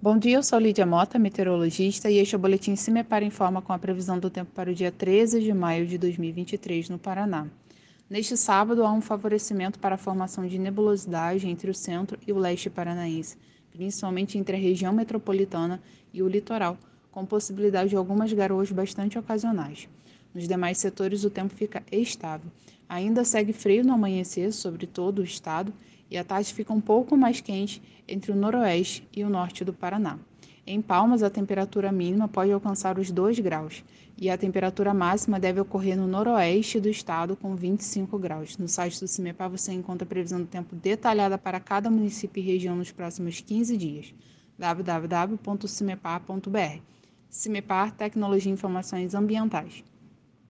Bom dia, eu sou Lídia Mota, meteorologista, e este é o Boletim Cimepar Informa com a previsão do tempo para o dia 13 de maio de 2023 no Paraná. Neste sábado, há um favorecimento para a formação de nebulosidade entre o centro e o leste paranaense, principalmente entre a região metropolitana e o litoral, com possibilidade de algumas garoas bastante ocasionais. Nos demais setores, o tempo fica estável. Ainda segue frio no amanhecer sobre todo o estado e a tarde fica um pouco mais quente entre o noroeste e o norte do Paraná. Em Palmas, a temperatura mínima pode alcançar os 2 graus e a temperatura máxima deve ocorrer no noroeste do estado com 25 graus. No site do CIMEPAR você encontra a previsão do tempo detalhada para cada município e região nos próximos 15 dias. www.cimepar.br CIMEPAR Tecnologia e Informações Ambientais.